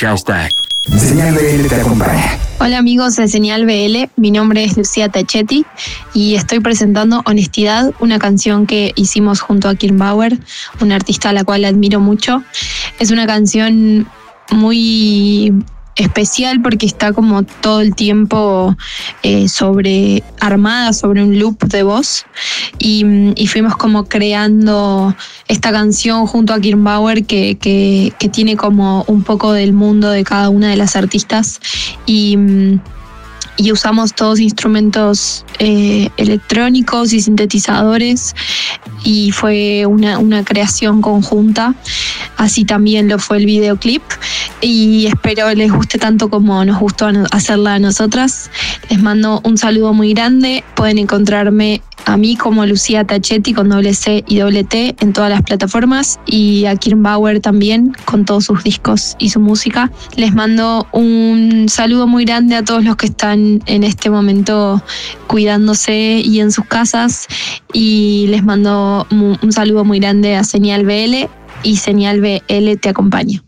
Hashtag. Señal BL te acompaña. Hola amigos de Señal BL, mi nombre es Lucía Tachetti y estoy presentando Honestidad, una canción que hicimos junto a Kim Bauer, una artista a la cual admiro mucho. Es una canción muy especial porque está como todo el tiempo eh, sobre armada sobre un loop de voz. Y, fuimos como creando esta canción junto a Kim Bauer que, que, que, tiene como un poco del mundo de cada una de las artistas. Y y usamos todos instrumentos eh, electrónicos y sintetizadores. Y fue una, una, creación conjunta. Así también lo fue el videoclip y espero les guste tanto como nos gustó hacerla a nosotras. Les mando un saludo muy grande. Pueden encontrarme a mí como Lucía Tachetti con doble C y doble T en todas las plataformas y a Kirn Bauer también con todos sus discos y su música. Les mando un saludo muy grande a todos los que están en este momento cuidándose y en sus casas y les mando un saludo muy grande a Señal BL y Señal BL te acompaña.